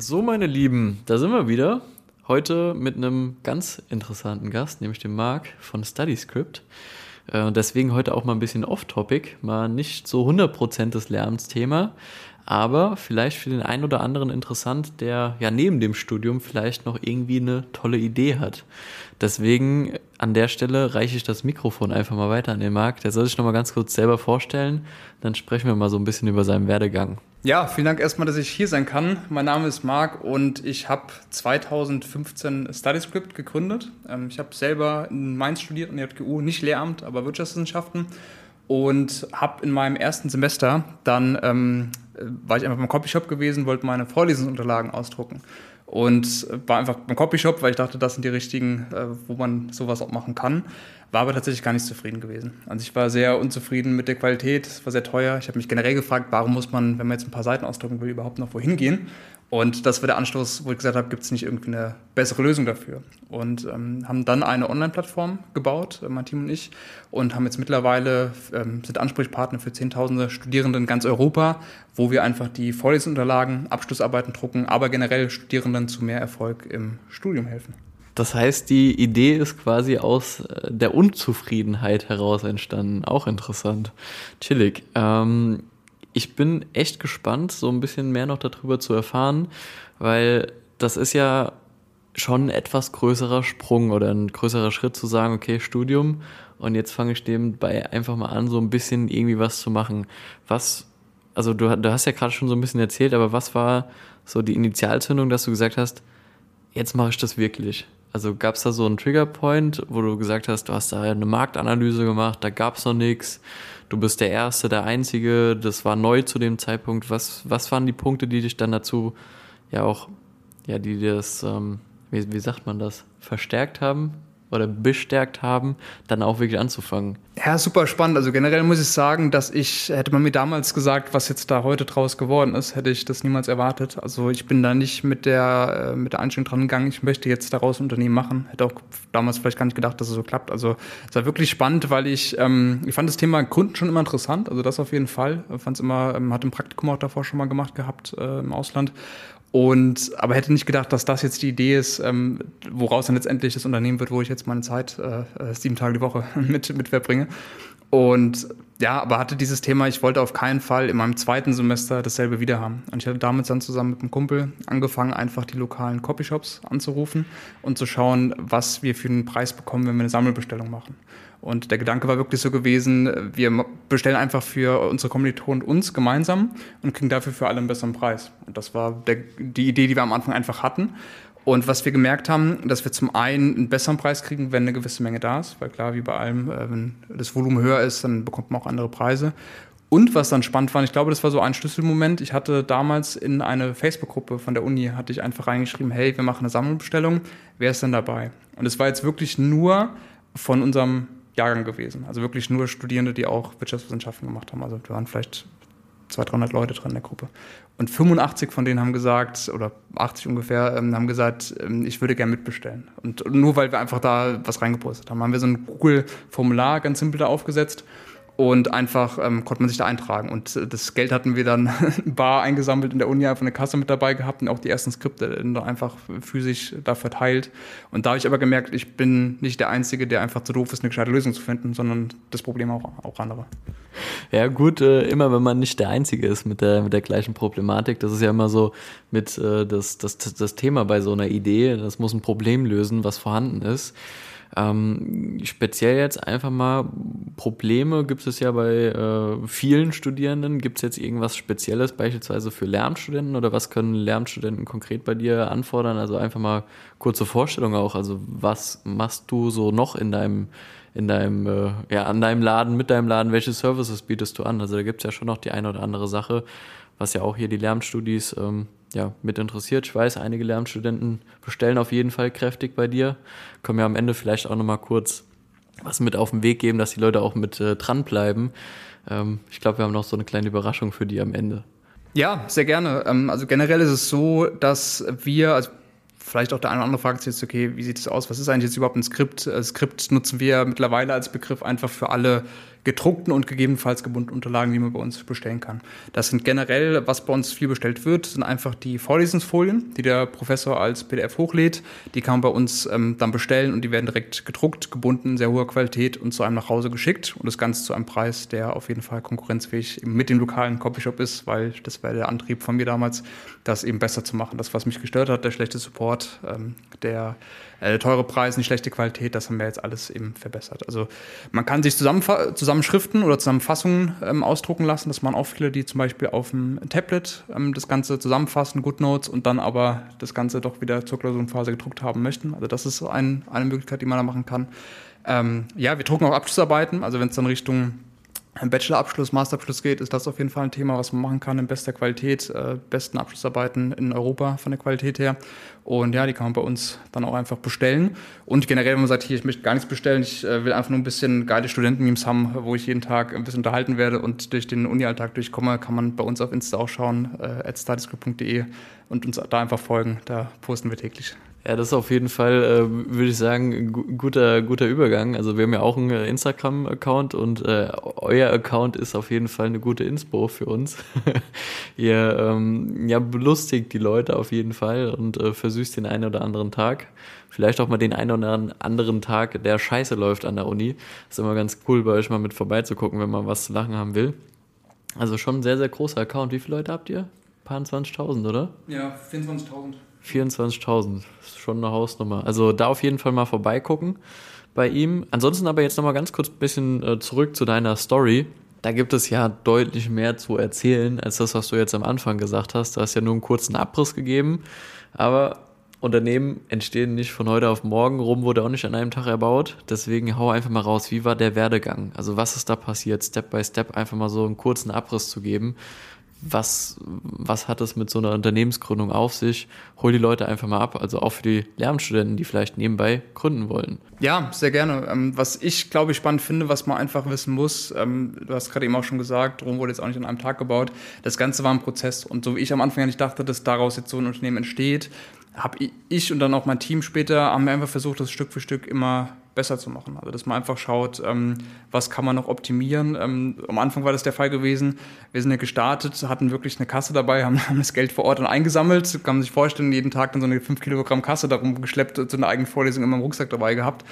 So, meine Lieben, da sind wir wieder. Heute mit einem ganz interessanten Gast, nämlich dem Marc von StudyScript. Äh, deswegen heute auch mal ein bisschen off-topic, mal nicht so 100% des Lernthema, aber vielleicht für den einen oder anderen interessant, der ja neben dem Studium vielleicht noch irgendwie eine tolle Idee hat. Deswegen an der Stelle reiche ich das Mikrofon einfach mal weiter an den Marc. Der soll sich nochmal ganz kurz selber vorstellen, dann sprechen wir mal so ein bisschen über seinen Werdegang. Ja, vielen Dank erstmal, dass ich hier sein kann. Mein Name ist Marc und ich habe 2015 StudyScript gegründet. Ähm, ich habe selber in Mainz studiert an der JGU, nicht Lehramt, aber Wirtschaftswissenschaften und habe in meinem ersten Semester dann ähm, war ich einfach beim Copyshop gewesen, wollte meine Vorlesungsunterlagen ausdrucken und war einfach beim Copyshop, weil ich dachte, das sind die richtigen, äh, wo man sowas auch machen kann. War aber tatsächlich gar nicht zufrieden gewesen. Also ich war sehr unzufrieden mit der Qualität, es war sehr teuer. Ich habe mich generell gefragt, warum muss man, wenn man jetzt ein paar Seiten ausdrucken will, überhaupt noch wohin gehen? Und das war der Anstoß, wo ich gesagt habe, gibt es nicht irgendwie eine bessere Lösung dafür? Und ähm, haben dann eine Online-Plattform gebaut, äh, mein Team und ich, und haben jetzt mittlerweile, ähm, sind Ansprechpartner für Zehntausende Studierende in ganz Europa, wo wir einfach die Vorlesungsunterlagen, Abschlussarbeiten drucken, aber generell Studierenden zu mehr Erfolg im Studium helfen. Das heißt, die Idee ist quasi aus äh, der Unzufriedenheit heraus entstanden. Auch interessant. Chillig. Ähm, ich bin echt gespannt, so ein bisschen mehr noch darüber zu erfahren, weil das ist ja schon ein etwas größerer Sprung oder ein größerer Schritt zu sagen, okay, Studium und jetzt fange ich nebenbei einfach mal an, so ein bisschen irgendwie was zu machen. Was, also du, du hast ja gerade schon so ein bisschen erzählt, aber was war so die Initialzündung, dass du gesagt hast, jetzt mache ich das wirklich? Also gab es da so einen Triggerpoint, wo du gesagt hast, du hast da eine Marktanalyse gemacht, da gab es noch nichts, du bist der Erste, der Einzige, das war neu zu dem Zeitpunkt. Was, was waren die Punkte, die dich dann dazu ja auch, ja, die das, ähm, wie, wie sagt man das, verstärkt haben? oder bestärkt haben, dann auch wirklich anzufangen. Ja, super spannend. Also generell muss ich sagen, dass ich, hätte man mir damals gesagt, was jetzt da heute draus geworden ist, hätte ich das niemals erwartet. Also ich bin da nicht mit der, äh, mit der Einstellung dran gegangen, ich möchte jetzt daraus ein Unternehmen machen. Hätte auch damals vielleicht gar nicht gedacht, dass es so klappt. Also es war wirklich spannend, weil ich, ähm, ich fand das Thema Kunden schon immer interessant, also das auf jeden Fall. Fand es immer, ähm, hatte ein Praktikum auch davor schon mal gemacht gehabt äh, im Ausland und aber hätte nicht gedacht, dass das jetzt die Idee ist, ähm, woraus dann letztendlich das Unternehmen wird, wo ich jetzt meine Zeit äh, äh, sieben Tage die Woche mit, mit verbringe. Und ja, aber hatte dieses Thema, ich wollte auf keinen Fall in meinem zweiten Semester dasselbe wieder haben. Und ich hatte damals dann zusammen mit einem Kumpel angefangen, einfach die lokalen Copyshops anzurufen und zu schauen, was wir für einen Preis bekommen, wenn wir eine Sammelbestellung machen. Und der Gedanke war wirklich so gewesen, wir bestellen einfach für unsere Kommilitonen uns gemeinsam und kriegen dafür für alle einen besseren Preis. Und das war der, die Idee, die wir am Anfang einfach hatten. Und was wir gemerkt haben, dass wir zum einen einen besseren Preis kriegen, wenn eine gewisse Menge da ist, weil klar, wie bei allem, äh, wenn das Volumen höher ist, dann bekommt man auch andere Preise. Und was dann spannend war, ich glaube, das war so ein Schlüsselmoment. Ich hatte damals in eine Facebook-Gruppe von der Uni, hatte ich einfach reingeschrieben, hey, wir machen eine Sammelbestellung, wer ist denn dabei? Und es war jetzt wirklich nur von unserem Jahrgang gewesen. Also wirklich nur Studierende, die auch Wirtschaftswissenschaften gemacht haben. Also wir waren vielleicht 200, 300 Leute drin in der Gruppe. Und 85 von denen haben gesagt, oder 80 ungefähr, ähm, haben gesagt, ähm, ich würde gerne mitbestellen. Und nur weil wir einfach da was reingepostet haben, haben wir so ein Google-Formular ganz simpel da aufgesetzt und einfach ähm, konnte man sich da eintragen. Und äh, das Geld hatten wir dann bar eingesammelt in der Uni, einfach eine Kasse mit dabei gehabt und auch die ersten Skripte dann einfach physisch da verteilt. Und da habe ich aber gemerkt, ich bin nicht der Einzige, der einfach zu doof ist, eine gescheite Lösung zu finden, sondern das Problem auch, auch andere. Ja, gut, äh, immer wenn man nicht der Einzige ist mit der, mit der gleichen Problematik. Das ist ja immer so mit äh, das, das, das Thema bei so einer Idee. Das muss ein Problem lösen, was vorhanden ist. Ähm, speziell jetzt einfach mal Probleme gibt es ja bei äh, vielen Studierenden. Gibt es jetzt irgendwas Spezielles beispielsweise für Lernstudenten oder was können Lernstudenten konkret bei dir anfordern? Also einfach mal kurze Vorstellung auch. Also was machst du so noch in deinem in deinem, äh, ja, an deinem Laden, mit deinem Laden, welche Services bietest du an? Also da gibt es ja schon noch die eine oder andere Sache, was ja auch hier die Lernstudis ähm, ja, mit interessiert. Ich weiß, einige Lernstudenten bestellen auf jeden Fall kräftig bei dir. Können wir am Ende vielleicht auch nochmal kurz was mit auf den Weg geben, dass die Leute auch mit äh, dranbleiben. Ähm, ich glaube, wir haben noch so eine kleine Überraschung für die am Ende. Ja, sehr gerne. Ähm, also generell ist es so, dass wir, also vielleicht auch der eine oder andere fragt sich jetzt, okay, wie sieht es aus? Was ist eigentlich jetzt überhaupt ein Skript? Äh, Skript nutzen wir mittlerweile als Begriff einfach für alle gedruckten und gegebenenfalls gebundenen Unterlagen, die man bei uns bestellen kann. Das sind generell, was bei uns viel bestellt wird, sind einfach die Vorlesungsfolien, die der Professor als PDF hochlädt. Die kann man bei uns ähm, dann bestellen und die werden direkt gedruckt, gebunden, sehr hoher Qualität und zu einem nach Hause geschickt. Und das Ganze zu einem Preis, der auf jeden Fall konkurrenzfähig mit dem lokalen Copyshop ist, weil das war der Antrieb von mir damals, das eben besser zu machen. Das, was mich gestört hat, der schlechte Support, ähm, der äh, teure Preis, die schlechte Qualität, das haben wir jetzt alles eben verbessert. Also man kann sich zusammenschriften oder Zusammenfassungen ähm, ausdrucken lassen. Das machen auch viele, die zum Beispiel auf dem Tablet ähm, das Ganze zusammenfassen, GoodNotes und dann aber das Ganze doch wieder zur Klausurenphase gedruckt haben möchten. Also das ist ein, eine Möglichkeit, die man da machen kann. Ähm, ja, wir drucken auch Abschlussarbeiten, also wenn es dann Richtung Bachelorabschluss, Masterabschluss geht, ist das auf jeden Fall ein Thema, was man machen kann in bester Qualität, äh, besten Abschlussarbeiten in Europa von der Qualität her. Und ja, die kann man bei uns dann auch einfach bestellen. Und generell, wenn man sagt, hier, ich möchte gar nichts bestellen, ich äh, will einfach nur ein bisschen geile Studentenmemes haben, wo ich jeden Tag ein bisschen unterhalten werde und durch den Uni-Alltag durchkomme, kann man bei uns auf Insta auch schauen, äh, at und uns da einfach folgen. Da posten wir täglich. Ja, das ist auf jeden Fall, äh, würde ich sagen, guter, guter Übergang. Also wir haben ja auch einen Instagram-Account und äh, euer Account ist auf jeden Fall eine gute Inspo für uns. Ihr ähm, ja, belustigt die Leute auf jeden Fall und äh, versüßt den einen oder anderen Tag. Vielleicht auch mal den einen oder anderen Tag, der scheiße läuft an der Uni. Ist immer ganz cool, bei euch mal mit vorbeizugucken, wenn man was zu lachen haben will. Also schon ein sehr, sehr großer Account. Wie viele Leute habt ihr? Ein paar 20.000, oder? Ja, 24.000. 24.000, ist schon eine Hausnummer. Also da auf jeden Fall mal vorbeigucken bei ihm. Ansonsten aber jetzt nochmal ganz kurz ein bisschen äh, zurück zu deiner Story. Da gibt es ja deutlich mehr zu erzählen, als das, was du jetzt am Anfang gesagt hast. Du hast ja nur einen kurzen Abriss gegeben, aber Unternehmen entstehen nicht von heute auf morgen. Rum wurde auch nicht an einem Tag erbaut. Deswegen hau einfach mal raus, wie war der Werdegang? Also was ist da passiert? Step by Step einfach mal so einen kurzen Abriss zu geben was, was hat es mit so einer Unternehmensgründung auf sich? Hol die Leute einfach mal ab, also auch für die Lehramtsstudenten, die vielleicht nebenbei gründen wollen. Ja, sehr gerne. Ähm, was ich, glaube ich, spannend finde, was man einfach wissen muss, ähm, du hast gerade eben auch schon gesagt, Rom wurde jetzt auch nicht an einem Tag gebaut. Das Ganze war ein Prozess. Und so wie ich am Anfang ja nicht dachte, dass daraus jetzt so ein Unternehmen entsteht, habe ich und dann auch mein Team später, haben wir einfach versucht, das Stück für Stück immer besser zu machen. Also dass man einfach schaut, ähm, was kann man noch optimieren. Ähm, am Anfang war das der Fall gewesen. Wir sind ja gestartet, hatten wirklich eine Kasse dabei, haben, haben das Geld vor Ort dann eingesammelt, kann man sich vorstellen, jeden Tag dann so eine 5 Kilogramm Kasse darum geschleppt, zu einer eigenen Vorlesung immer im Rucksack dabei gehabt.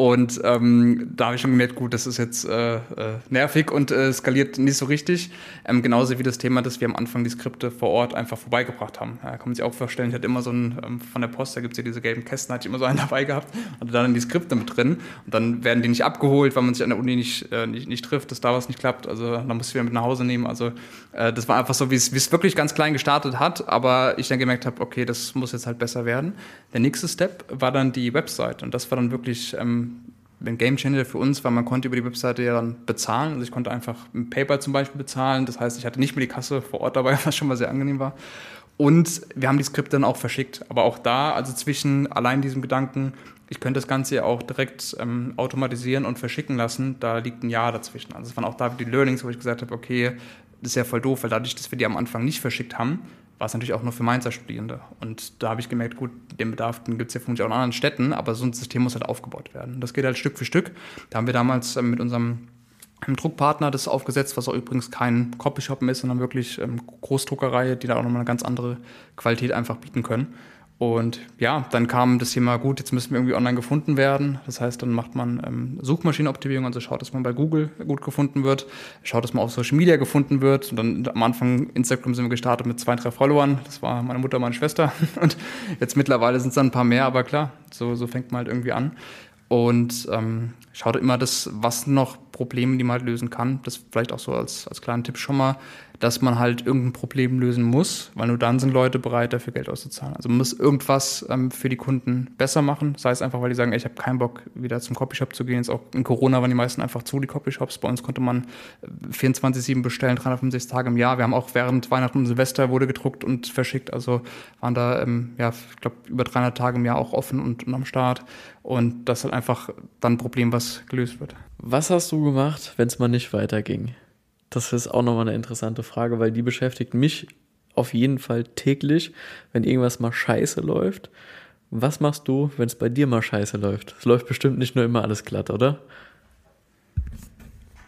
Und ähm, da habe ich schon gemerkt, gut, das ist jetzt äh, äh, nervig und äh, skaliert nicht so richtig. Ähm, genauso wie das Thema, dass wir am Anfang die Skripte vor Ort einfach vorbeigebracht haben. Ja, kann man sich auch vorstellen, ich hatte immer so einen, ähm, von der Post, da gibt es ja diese gelben Kästen, hatte ich immer so einen dabei gehabt, hatte dann die Skripte mit drin und dann werden die nicht abgeholt, weil man sich an der Uni nicht, äh, nicht, nicht trifft, dass da was nicht klappt. Also dann muss ich wieder mit nach Hause nehmen. Also äh, das war einfach so, wie es wirklich ganz klein gestartet hat, aber ich dann gemerkt habe, okay, das muss jetzt halt besser werden. Der nächste Step war dann die Website und das war dann wirklich ähm, ein Game Changer für uns, weil man konnte über die Webseite ja dann bezahlen. Also ich konnte einfach mit PayPal zum Beispiel bezahlen. Das heißt, ich hatte nicht mehr die Kasse vor Ort dabei, was schon mal sehr angenehm war. Und wir haben die Skripte dann auch verschickt. Aber auch da, also zwischen allein diesem Gedanken, ich könnte das Ganze ja auch direkt ähm, automatisieren und verschicken lassen. Da liegt ein Jahr dazwischen. Also es waren auch da die Learnings, wo ich gesagt habe, okay, das ist ja voll doof, weil dadurch, dass wir die am Anfang nicht verschickt haben, war es natürlich auch nur für Mainzer-Studierende. Und da habe ich gemerkt, gut, den Bedarf gibt es ja vermutlich auch in anderen Städten, aber so ein System muss halt aufgebaut werden. Das geht halt Stück für Stück. Da haben wir damals ähm, mit unserem Druckpartner das aufgesetzt, was auch übrigens kein Copyshop ist, sondern wirklich ähm, Großdruckerei, die da auch nochmal eine ganz andere Qualität einfach bieten können. Und ja, dann kam das Thema, gut, jetzt müssen wir irgendwie online gefunden werden. Das heißt, dann macht man ähm, Suchmaschinenoptimierung, also schaut, dass man bei Google gut gefunden wird, schaut, dass man auf Social Media gefunden wird. Und dann am Anfang Instagram sind wir gestartet mit zwei, drei Followern. Das war meine Mutter, meine Schwester. Und jetzt mittlerweile sind es dann ein paar mehr, aber klar, so, so fängt man halt irgendwie an. Und ähm, schaut immer das, was noch Probleme, die man halt lösen kann. Das vielleicht auch so als, als kleinen Tipp schon mal dass man halt irgendein Problem lösen muss, weil nur dann sind Leute bereit, dafür Geld auszuzahlen. Also man muss irgendwas ähm, für die Kunden besser machen. Sei es einfach, weil die sagen, ey, ich habe keinen Bock, wieder zum Copyshop zu gehen. Jetzt auch in Corona waren die meisten einfach zu, die Copyshops. Bei uns konnte man 24-7 äh, bestellen, 365 Tage im Jahr. Wir haben auch während Weihnachten und Silvester wurde gedruckt und verschickt. Also waren da, ähm, ja, ich glaube, über 300 Tage im Jahr auch offen und, und am Start. Und das ist halt einfach dann ein Problem, was gelöst wird. Was hast du gemacht, wenn es mal nicht weiterging? Das ist auch nochmal eine interessante Frage, weil die beschäftigt mich auf jeden Fall täglich, wenn irgendwas mal scheiße läuft. Was machst du, wenn es bei dir mal scheiße läuft? Es läuft bestimmt nicht nur immer alles glatt, oder?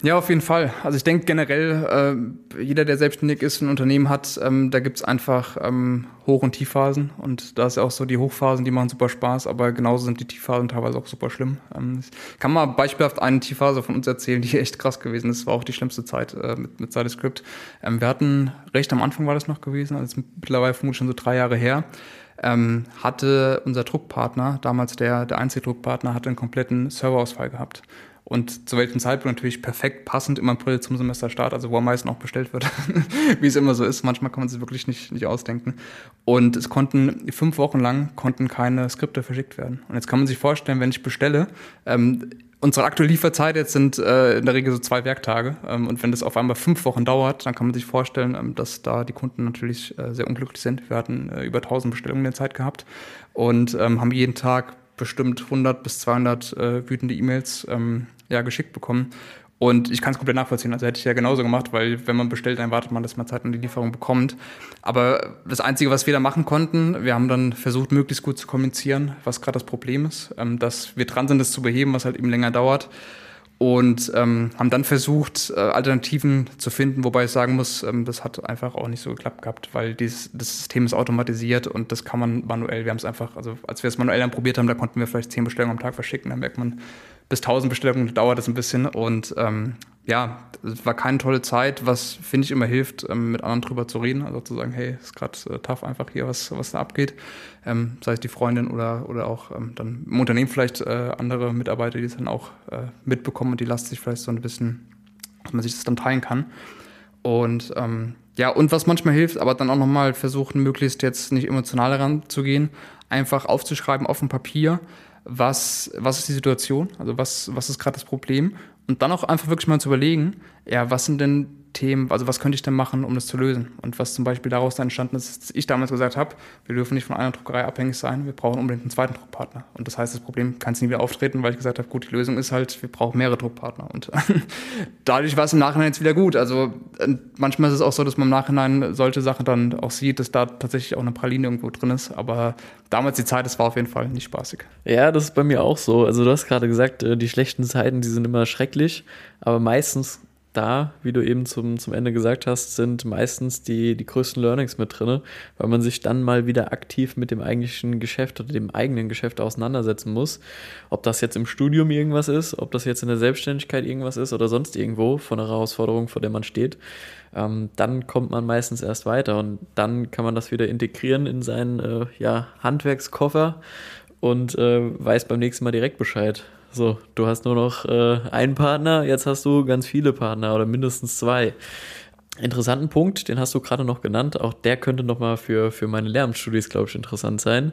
Ja, auf jeden Fall. Also ich denke generell, äh, jeder, der selbstständig ist, ein Unternehmen hat, ähm, da gibt's einfach ähm, Hoch- und Tiefphasen. Und da ist ja auch so, die Hochphasen, die machen super Spaß, aber genauso sind die Tiefphasen teilweise auch super schlimm. Ähm, ich kann mal beispielhaft eine Tiefphase von uns erzählen, die echt krass gewesen ist. War auch die schlimmste Zeit äh, mit, mit Cytoscript. Ähm, wir hatten, recht am Anfang war das noch gewesen, also mittlerweile vermutlich schon so drei Jahre her, ähm, hatte unser Druckpartner, damals der, der einzige Druckpartner, hatte einen kompletten Serverausfall gehabt. Und zu welchem Zeitpunkt natürlich perfekt passend im April zum Semesterstart, also wo am meisten auch bestellt wird, wie es immer so ist. Manchmal kann man es wirklich nicht, nicht ausdenken. Und es konnten fünf Wochen lang konnten keine Skripte verschickt werden. Und jetzt kann man sich vorstellen, wenn ich bestelle, ähm, unsere aktuelle Lieferzeit jetzt sind äh, in der Regel so zwei Werktage. Ähm, und wenn das auf einmal fünf Wochen dauert, dann kann man sich vorstellen, ähm, dass da die Kunden natürlich äh, sehr unglücklich sind. Wir hatten äh, über 1000 Bestellungen in der Zeit gehabt und ähm, haben jeden Tag bestimmt 100 bis 200 äh, wütende E-Mails ähm, ja, geschickt bekommen. Und ich kann es komplett nachvollziehen. Also hätte ich ja genauso gemacht, weil wenn man bestellt, dann wartet man, dass man Zeit und die Lieferung bekommt. Aber das Einzige, was wir da machen konnten, wir haben dann versucht, möglichst gut zu kommunizieren, was gerade das Problem ist, ähm, dass wir dran sind, das zu beheben, was halt eben länger dauert und ähm, haben dann versucht, äh, Alternativen zu finden, wobei ich sagen muss, ähm, das hat einfach auch nicht so geklappt gehabt, weil dieses, das System ist automatisiert und das kann man manuell. Wir haben es einfach, also als wir es manuell dann probiert haben, da konnten wir vielleicht zehn Bestellungen am Tag verschicken, dann merkt man, bis 1000 Bestellungen dauert das ein bisschen. Und ähm, ja, es war keine tolle Zeit, was finde ich immer hilft, ähm, mit anderen drüber zu reden. Also zu sagen, hey, ist gerade äh, tough einfach hier, was, was da abgeht. Ähm, sei es die Freundin oder, oder auch ähm, dann im Unternehmen vielleicht äh, andere Mitarbeiter, die es dann auch äh, mitbekommen und die lassen sich vielleicht so ein bisschen, dass man sich das dann teilen kann. Und ähm, ja, und was manchmal hilft, aber dann auch nochmal versuchen, möglichst jetzt nicht emotional heranzugehen, einfach aufzuschreiben auf dem Papier, was, was ist die Situation, also was, was ist gerade das Problem? Und dann auch einfach wirklich mal zu überlegen, ja, was sind denn Themen, also was könnte ich denn machen, um das zu lösen? Und was zum Beispiel daraus dann entstanden ist, dass ich damals gesagt habe, wir dürfen nicht von einer Druckerei abhängig sein, wir brauchen unbedingt einen zweiten Druckpartner. Und das heißt, das Problem kann es nie wieder auftreten, weil ich gesagt habe, gut, die Lösung ist halt, wir brauchen mehrere Druckpartner. Und dadurch war es im Nachhinein jetzt wieder gut. Also manchmal ist es auch so, dass man im Nachhinein solche Sachen dann auch sieht, dass da tatsächlich auch eine Praline irgendwo drin ist. Aber damals die Zeit, das war auf jeden Fall nicht spaßig. Ja, das ist bei mir auch so. Also du hast gerade gesagt, äh, die schlechten Zeiten, die sind immer schrecklich, aber meistens da, wie du eben zum, zum Ende gesagt hast, sind meistens die, die größten Learnings mit drin, weil man sich dann mal wieder aktiv mit dem eigentlichen Geschäft oder dem eigenen Geschäft auseinandersetzen muss. Ob das jetzt im Studium irgendwas ist, ob das jetzt in der Selbstständigkeit irgendwas ist oder sonst irgendwo von einer Herausforderung, vor der man steht, ähm, dann kommt man meistens erst weiter und dann kann man das wieder integrieren in seinen äh, ja, Handwerkskoffer und äh, weiß beim nächsten Mal direkt Bescheid. So, du hast nur noch äh, einen Partner, jetzt hast du ganz viele Partner oder mindestens zwei. Interessanten Punkt, den hast du gerade noch genannt, auch der könnte nochmal für, für meine Lehramtsstudies, glaube ich, interessant sein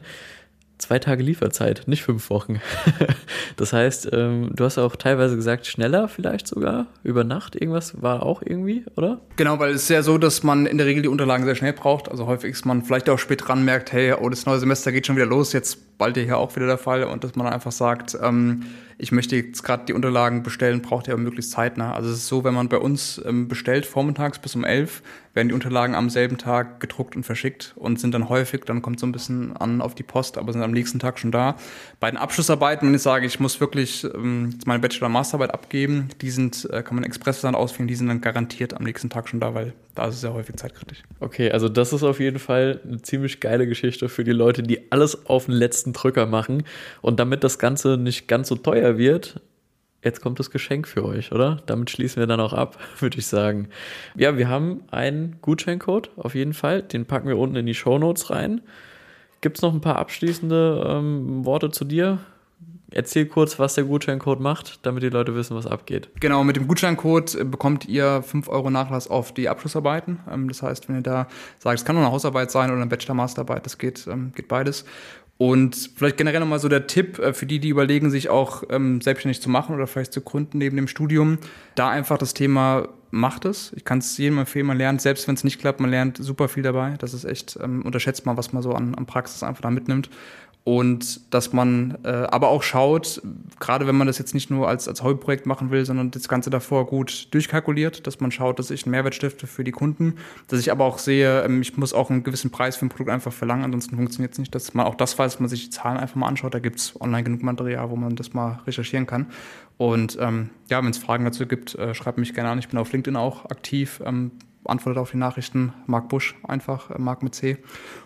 zwei Tage Lieferzeit, nicht fünf Wochen. das heißt, ähm, du hast auch teilweise gesagt, schneller vielleicht sogar, über Nacht irgendwas war auch irgendwie, oder? Genau, weil es ist ja so, dass man in der Regel die Unterlagen sehr schnell braucht. Also häufig ist man vielleicht auch spät dran, merkt, hey, oh, das neue Semester geht schon wieder los, jetzt bald hier auch wieder der Fall und dass man einfach sagt, ähm, ich möchte jetzt gerade die Unterlagen bestellen, braucht ihr möglichst zeitnah. Also es ist so, wenn man bei uns ähm, bestellt, vormittags bis um elf, werden die Unterlagen am selben Tag gedruckt und verschickt und sind dann häufig, dann kommt so ein bisschen an auf die Post, aber sind am nächsten Tag schon da. Bei den Abschlussarbeiten, wenn ich sage, ich muss wirklich ähm, meine Bachelor-Masterarbeit abgeben, die sind, äh, kann man express dann auswählen, die sind dann garantiert am nächsten Tag schon da, weil da ist es sehr häufig zeitkritisch. Okay, also das ist auf jeden Fall eine ziemlich geile Geschichte für die Leute, die alles auf den letzten Drücker machen und damit das Ganze nicht ganz so teuer wird, jetzt kommt das Geschenk für euch, oder? Damit schließen wir dann auch ab, würde ich sagen. Ja, wir haben einen Gutscheincode auf jeden Fall. Den packen wir unten in die Show Notes rein. Gibt es noch ein paar abschließende ähm, Worte zu dir? Erzähl kurz, was der Gutscheincode macht, damit die Leute wissen, was abgeht. Genau, mit dem Gutscheincode äh, bekommt ihr 5 Euro Nachlass auf die Abschlussarbeiten. Ähm, das heißt, wenn ihr da sagt, es kann nur eine Hausarbeit sein oder eine Bachelor-Masterarbeit, das geht, ähm, geht beides. Und vielleicht generell nochmal so der Tipp äh, für die, die überlegen, sich auch ähm, selbstständig zu machen oder vielleicht zu gründen neben dem Studium, da einfach das Thema macht es. Ich kann es jedem empfehlen, man lernt, selbst wenn es nicht klappt, man lernt super viel dabei. Das ist echt, ähm, unterschätzt mal, was man so an, an Praxis einfach da mitnimmt und dass man äh, aber auch schaut, gerade wenn man das jetzt nicht nur als, als Hobbyprojekt machen will, sondern das Ganze davor gut durchkalkuliert, dass man schaut, dass ich einen Mehrwert stifte für die Kunden, dass ich aber auch sehe, ähm, ich muss auch einen gewissen Preis für ein Produkt einfach verlangen, ansonsten funktioniert es nicht, dass man auch das weiß, dass man sich die Zahlen einfach mal anschaut, da gibt es online genug Material, wo man das mal recherchieren kann. Und ähm, ja, wenn es Fragen dazu gibt, äh, schreibt mich gerne an, ich bin auf LinkedIn auch aktiv, ähm, antwortet auf die Nachrichten, Marc Busch einfach, äh, Marc mit C,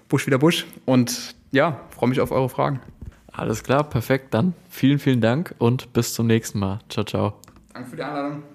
Busch wieder Busch und ja, freue mich auf eure Fragen. Alles klar, perfekt. Dann vielen, vielen Dank und bis zum nächsten Mal. Ciao, ciao. Danke für die Einladung.